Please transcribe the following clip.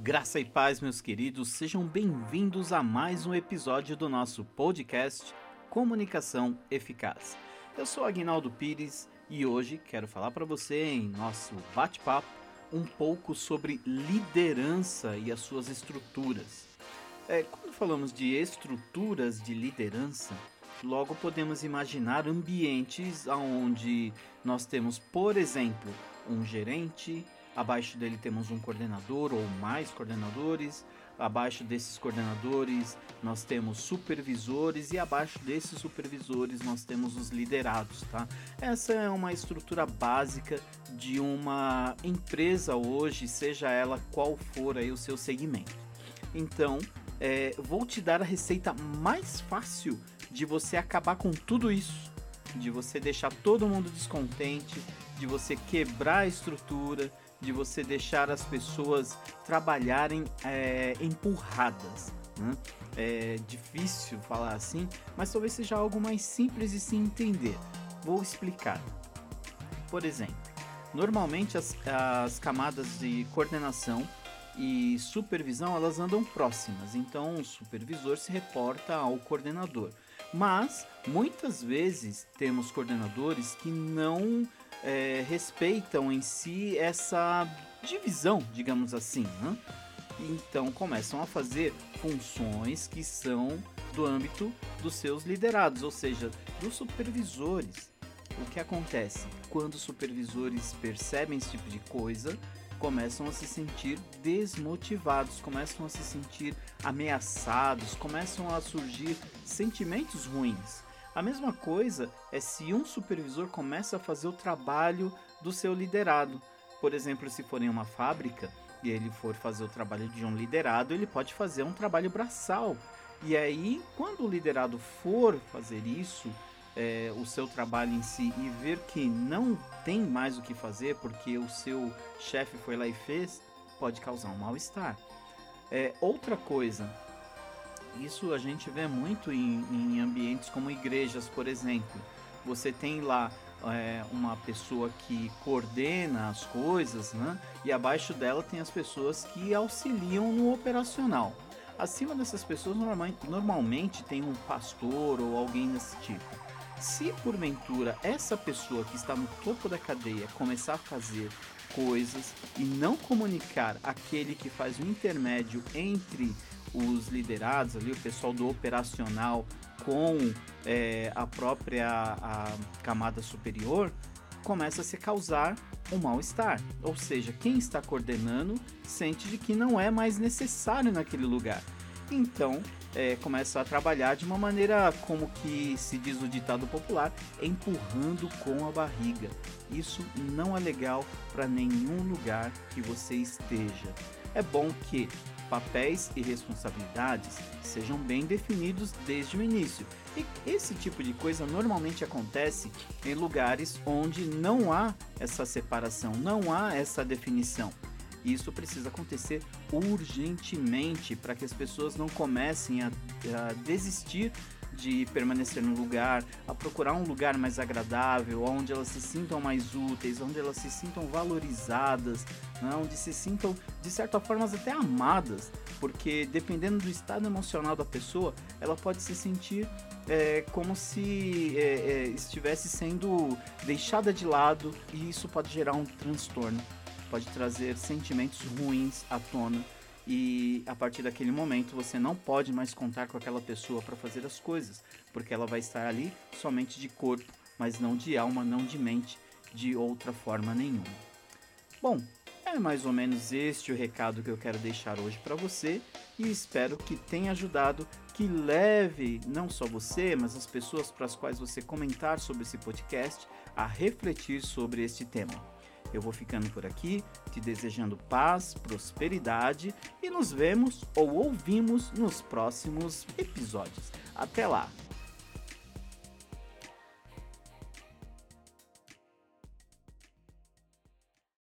Graça e paz, meus queridos, sejam bem-vindos a mais um episódio do nosso podcast Comunicação Eficaz. Eu sou Aguinaldo Pires e hoje quero falar para você, em nosso bate-papo, um pouco sobre liderança e as suas estruturas. É, quando falamos de estruturas de liderança, logo podemos imaginar ambientes onde nós temos, por exemplo, um gerente, Abaixo dele temos um coordenador ou mais coordenadores. Abaixo desses coordenadores nós temos supervisores e abaixo desses supervisores nós temos os liderados, tá? Essa é uma estrutura básica de uma empresa hoje, seja ela qual for aí o seu segmento. Então, é, vou te dar a receita mais fácil de você acabar com tudo isso, de você deixar todo mundo descontente, de você quebrar a estrutura, de você deixar as pessoas trabalharem é, empurradas. Né? É difícil falar assim, mas talvez seja algo mais simples de se entender. Vou explicar. Por exemplo, normalmente as, as camadas de coordenação e supervisão elas andam próximas, então o supervisor se reporta ao coordenador. Mas muitas vezes temos coordenadores que não é, respeitam em si essa divisão, digamos assim. Né? Então começam a fazer funções que são do âmbito dos seus liderados, ou seja, dos supervisores. O que acontece? Quando os supervisores percebem esse tipo de coisa, começam a se sentir desmotivados, começam a se sentir ameaçados, começam a surgir sentimentos ruins. A mesma coisa é se um supervisor começa a fazer o trabalho do seu liderado. Por exemplo, se for em uma fábrica e ele for fazer o trabalho de um liderado, ele pode fazer um trabalho braçal. E aí, quando o liderado for fazer isso, é, o seu trabalho em si e ver que não tem mais o que fazer porque o seu chefe foi lá e fez, pode causar um mal-estar. É, outra coisa, isso a gente vê muito em, em ambientes como igrejas, por exemplo. Você tem lá é, uma pessoa que coordena as coisas, né? E abaixo dela tem as pessoas que auxiliam no operacional. Acima dessas pessoas normalmente, normalmente tem um pastor ou alguém desse tipo. Se porventura essa pessoa que está no topo da cadeia começar a fazer coisas e não comunicar aquele que faz o intermédio entre os liderados ali, o pessoal do operacional com é, a própria a camada superior, começa a se causar um mal-estar. Ou seja, quem está coordenando sente de que não é mais necessário naquele lugar. Então, é, começa a trabalhar de uma maneira, como que se diz o ditado popular, empurrando com a barriga. Isso não é legal para nenhum lugar que você esteja. É bom que papéis e responsabilidades sejam bem definidos desde o início. E esse tipo de coisa normalmente acontece em lugares onde não há essa separação, não há essa definição. Isso precisa acontecer urgentemente para que as pessoas não comecem a, a desistir de permanecer no lugar, a procurar um lugar mais agradável, onde elas se sintam mais úteis, onde elas se sintam valorizadas, né? onde se sintam de certa forma até amadas, porque dependendo do estado emocional da pessoa, ela pode se sentir é, como se é, é, estivesse sendo deixada de lado e isso pode gerar um transtorno, pode trazer sentimentos ruins à tona e a partir daquele momento você não pode mais contar com aquela pessoa para fazer as coisas, porque ela vai estar ali somente de corpo, mas não de alma, não de mente, de outra forma nenhuma. Bom, é mais ou menos este o recado que eu quero deixar hoje para você e espero que tenha ajudado, que leve não só você, mas as pessoas para as quais você comentar sobre esse podcast a refletir sobre este tema. Eu vou ficando por aqui, te desejando paz, prosperidade e nos vemos ou ouvimos nos próximos episódios. Até lá!